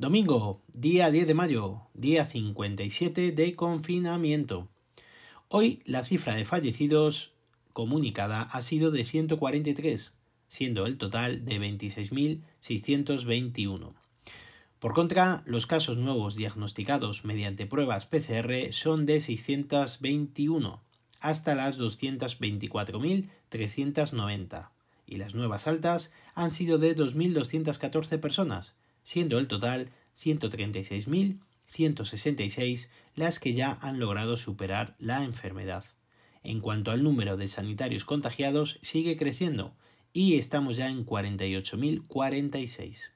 Domingo, día 10 de mayo, día 57 de confinamiento. Hoy la cifra de fallecidos comunicada ha sido de 143, siendo el total de 26.621. Por contra, los casos nuevos diagnosticados mediante pruebas PCR son de 621 hasta las 224.390 y las nuevas altas han sido de 2.214 personas, siendo el total 136.166 las que ya han logrado superar la enfermedad. En cuanto al número de sanitarios contagiados, sigue creciendo y estamos ya en 48.046.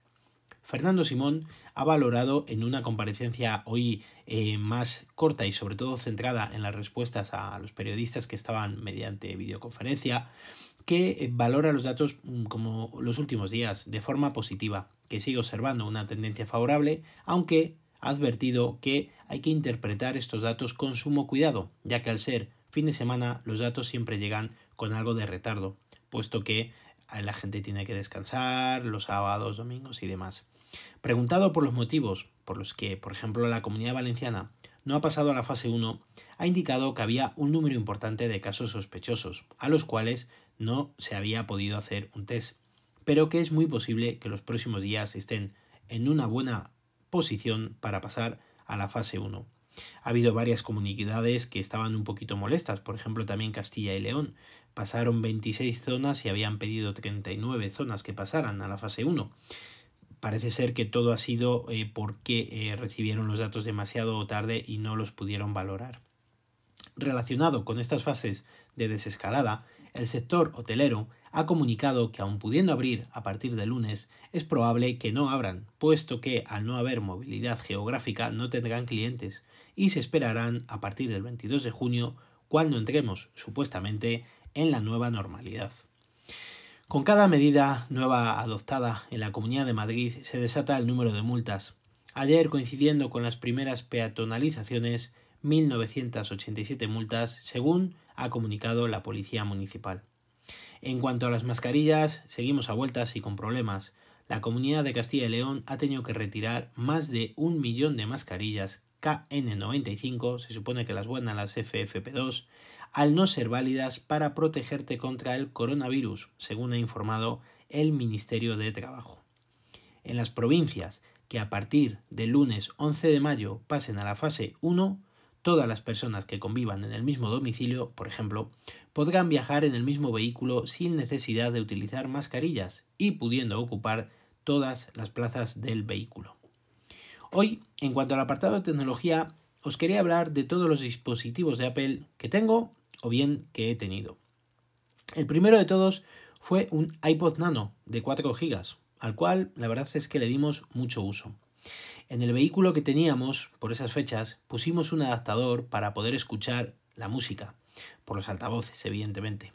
Fernando Simón ha valorado en una comparecencia hoy eh, más corta y sobre todo centrada en las respuestas a los periodistas que estaban mediante videoconferencia, que valora los datos mm, como los últimos días de forma positiva, que sigue observando una tendencia favorable, aunque ha advertido que hay que interpretar estos datos con sumo cuidado, ya que al ser fin de semana los datos siempre llegan con algo de retardo, puesto que la gente tiene que descansar los sábados, domingos y demás. Preguntado por los motivos por los que, por ejemplo, la comunidad valenciana no ha pasado a la fase 1, ha indicado que había un número importante de casos sospechosos, a los cuales no se había podido hacer un test, pero que es muy posible que los próximos días estén en una buena posición para pasar a la fase 1. Ha habido varias comunidades que estaban un poquito molestas, por ejemplo también Castilla y León. Pasaron 26 zonas y habían pedido 39 zonas que pasaran a la fase 1. Parece ser que todo ha sido eh, porque eh, recibieron los datos demasiado tarde y no los pudieron valorar. Relacionado con estas fases de desescalada, el sector hotelero ha comunicado que aun pudiendo abrir a partir de lunes, es probable que no abran, puesto que al no haber movilidad geográfica no tendrán clientes y se esperarán a partir del 22 de junio cuando entremos supuestamente en la nueva normalidad. Con cada medida nueva adoptada en la Comunidad de Madrid se desata el número de multas. Ayer, coincidiendo con las primeras peatonalizaciones, 1.987 multas, según ha comunicado la Policía Municipal. En cuanto a las mascarillas, seguimos a vueltas y con problemas. La Comunidad de Castilla y León ha tenido que retirar más de un millón de mascarillas KN95, se supone que las buenas, las FFP2, al no ser válidas para protegerte contra el coronavirus, según ha informado el Ministerio de Trabajo. En las provincias que a partir del lunes 11 de mayo pasen a la fase 1, todas las personas que convivan en el mismo domicilio, por ejemplo, podrán viajar en el mismo vehículo sin necesidad de utilizar mascarillas y pudiendo ocupar todas las plazas del vehículo. Hoy, en cuanto al apartado de tecnología, os quería hablar de todos los dispositivos de Apple que tengo o bien que he tenido. El primero de todos fue un iPod Nano de 4 GB, al cual la verdad es que le dimos mucho uso. En el vehículo que teníamos, por esas fechas, pusimos un adaptador para poder escuchar la música, por los altavoces, evidentemente.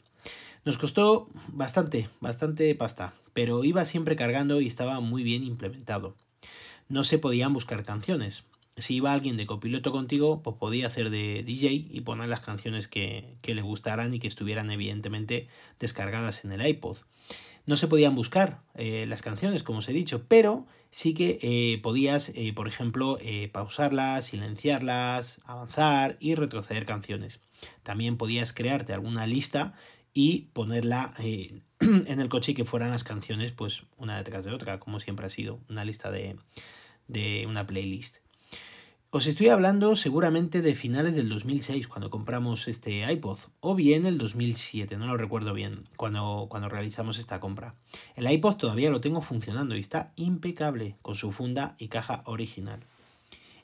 Nos costó bastante, bastante pasta, pero iba siempre cargando y estaba muy bien implementado no se podían buscar canciones. Si iba alguien de copiloto contigo, pues podía hacer de DJ y poner las canciones que, le gustaran y que estuvieran evidentemente descargadas en el iPod. No se podían buscar eh, las canciones, como os he dicho, pero sí que eh, podías, eh, por ejemplo, pausarlas, silenciarlas, avanzar y retroceder canciones. También podías crearte alguna lista y ponerla en el coche y que fueran las canciones, pues una detrás de otra, como siempre ha sido, una lista de, de una playlist. Os estoy hablando seguramente de finales del 2006 cuando compramos este iPod o bien el 2007, no lo recuerdo bien cuando, cuando realizamos esta compra. El iPod todavía lo tengo funcionando y está impecable con su funda y caja original.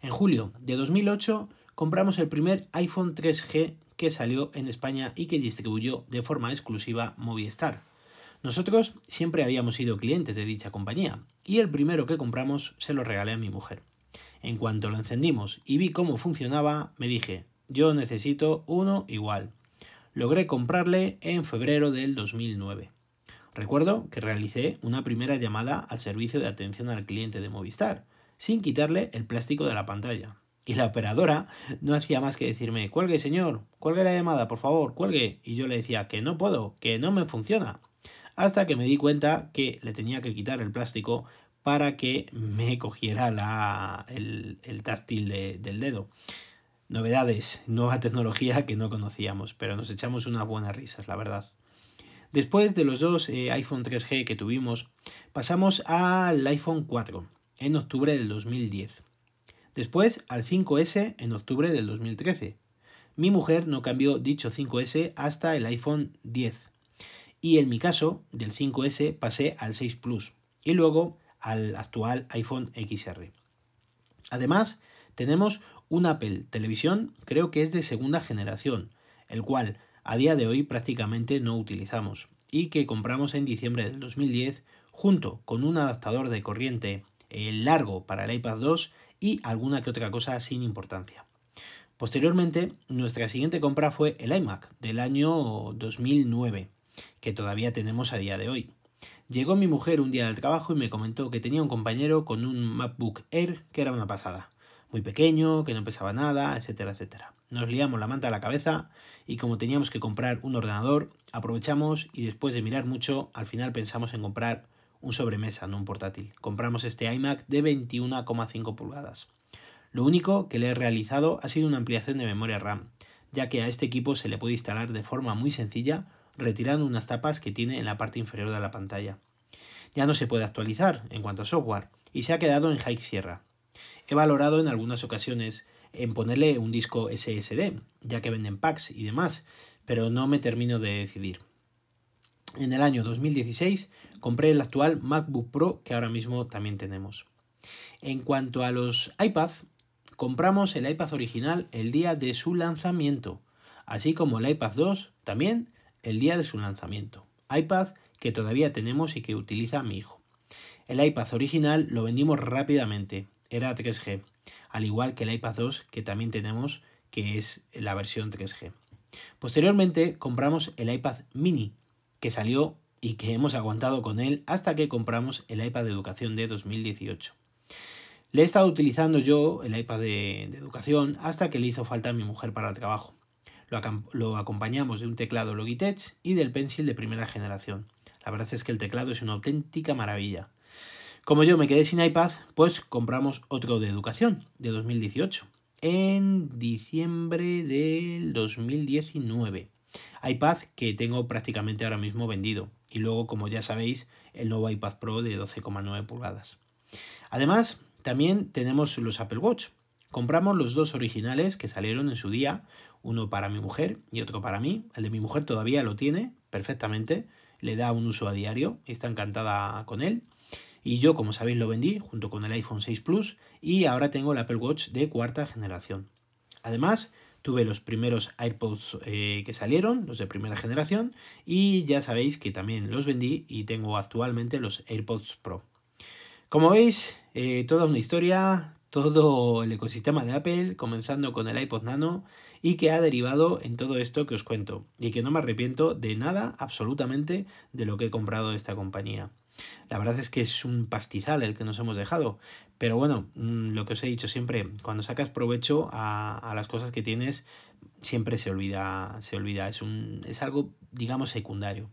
En julio de 2008 compramos el primer iPhone 3G que salió en España y que distribuyó de forma exclusiva Movistar. Nosotros siempre habíamos sido clientes de dicha compañía y el primero que compramos se lo regalé a mi mujer. En cuanto lo encendimos y vi cómo funcionaba, me dije, yo necesito uno igual. Logré comprarle en febrero del 2009. Recuerdo que realicé una primera llamada al servicio de atención al cliente de Movistar, sin quitarle el plástico de la pantalla. Y la operadora no hacía más que decirme, cuelgue señor, cuelgue la llamada, por favor, cuelgue. Y yo le decía que no puedo, que no me funciona hasta que me di cuenta que le tenía que quitar el plástico para que me cogiera la, el, táctil del dedo. Novedades, nueva tecnología que no conocíamos, pero nos echamos unas buenas risas, la verdad. Después de los dos eh, iPhone 3G que tuvimos, pasamos al iPhone 4 en octubre del 2010. Después al 5S en octubre del 2013. Mi mujer no cambió dicho 5S hasta el iPhone 10. Y en mi caso, del 5S pasé al 6 Plus y luego al actual iPhone XR. Además, tenemos un Apple Televisión, creo que es de segunda generación, el cual a día de hoy prácticamente no utilizamos y que compramos en diciembre del 2010 junto con un adaptador de corriente eh, largo para el iPad 2 y alguna que otra cosa sin importancia. Posteriormente, nuestra siguiente compra fue el iMac del año 2009, que todavía tenemos a día de hoy. Llegó mi mujer un día del trabajo y me comentó que tenía un compañero con un MacBook Air que era una pasada. Muy pequeño, que no pesaba nada, etcétera, etcétera. Nos liamos la manta a la cabeza y como teníamos que comprar un ordenador, aprovechamos y después de mirar mucho, al final pensamos en comprar un sobremesa, no un portátil. Compramos este iMac de 21,5 pulgadas. Lo único que le he realizado ha sido una ampliación de memoria RAM, ya que a este equipo se le puede instalar de forma muy sencilla retirando unas tapas que tiene en la parte inferior de la pantalla. Ya no se puede actualizar en cuanto a software y se ha quedado en High Sierra. He valorado en algunas ocasiones en ponerle un disco SSD, ya que venden packs y demás, pero no me termino de decidir. En el año 2016 compré el actual MacBook Pro que ahora mismo también tenemos. En cuanto a los iPad, compramos el iPad original el día de su lanzamiento, así como el iPad 2 también el día de su lanzamiento. iPad que todavía tenemos y que utiliza mi hijo. El iPad original lo vendimos rápidamente, era 3G, al igual que el iPad 2 que también tenemos, que es la versión 3G. Posteriormente compramos el iPad mini, que salió y que hemos aguantado con él hasta que compramos el iPad de educación de 2018. Le he estado utilizando yo el iPad de, educación hasta que le hizo falta a mi mujer para el trabajo. Lo, acompañamos de un teclado Logitech y del Pencil de primera generación. La verdad es que el teclado es una auténtica maravilla. Como yo me quedé sin iPad, pues compramos otro de educación de 2018 en diciembre del 2019 iPad que tengo prácticamente ahora mismo vendido. Y luego, como ya sabéis, el nuevo iPad Pro de 12,9 pulgadas. Además, también tenemos los Apple Watch. Compramos los dos originales que salieron en su día, uno para mi mujer y otro para mí. El de mi mujer todavía lo tiene perfectamente, le da un uso a diario, está encantada con él. Y yo, como sabéis, lo vendí junto con el iPhone 6 Plus y ahora tengo el Apple Watch de cuarta generación. Además, Tuve los primeros AirPods eh, que salieron, los de primera generación, y ya sabéis que también los vendí y tengo actualmente los AirPods Pro. Como veis, eh, toda una historia, todo el ecosistema de Apple, comenzando con el iPod Nano y que ha derivado en todo esto que os cuento y que no me arrepiento de nada absolutamente de lo que he comprado de esta compañía. La verdad es que es un pastizal el que nos hemos dejado. Pero bueno, mm, lo que os he dicho siempre, cuando sacas provecho a, las cosas que tienes, siempre se olvida, se olvida. Es, un, es algo, digamos, secundario.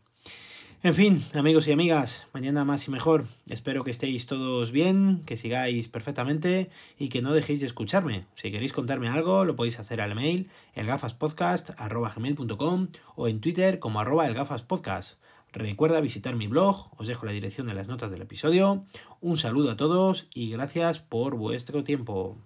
En fin, amigos y amigas, mañana más y mejor. Espero que estéis todos bien, que sigáis perfectamente y que no dejéis de escucharme. Si queréis contarme algo, lo podéis hacer al mail elgafaspodcast.com o en Twitter como arroba elgafaspodcast. Recuerda visitar mi blog, os dejo la dirección de las notas del episodio. Un saludo a todos y gracias por vuestro tiempo.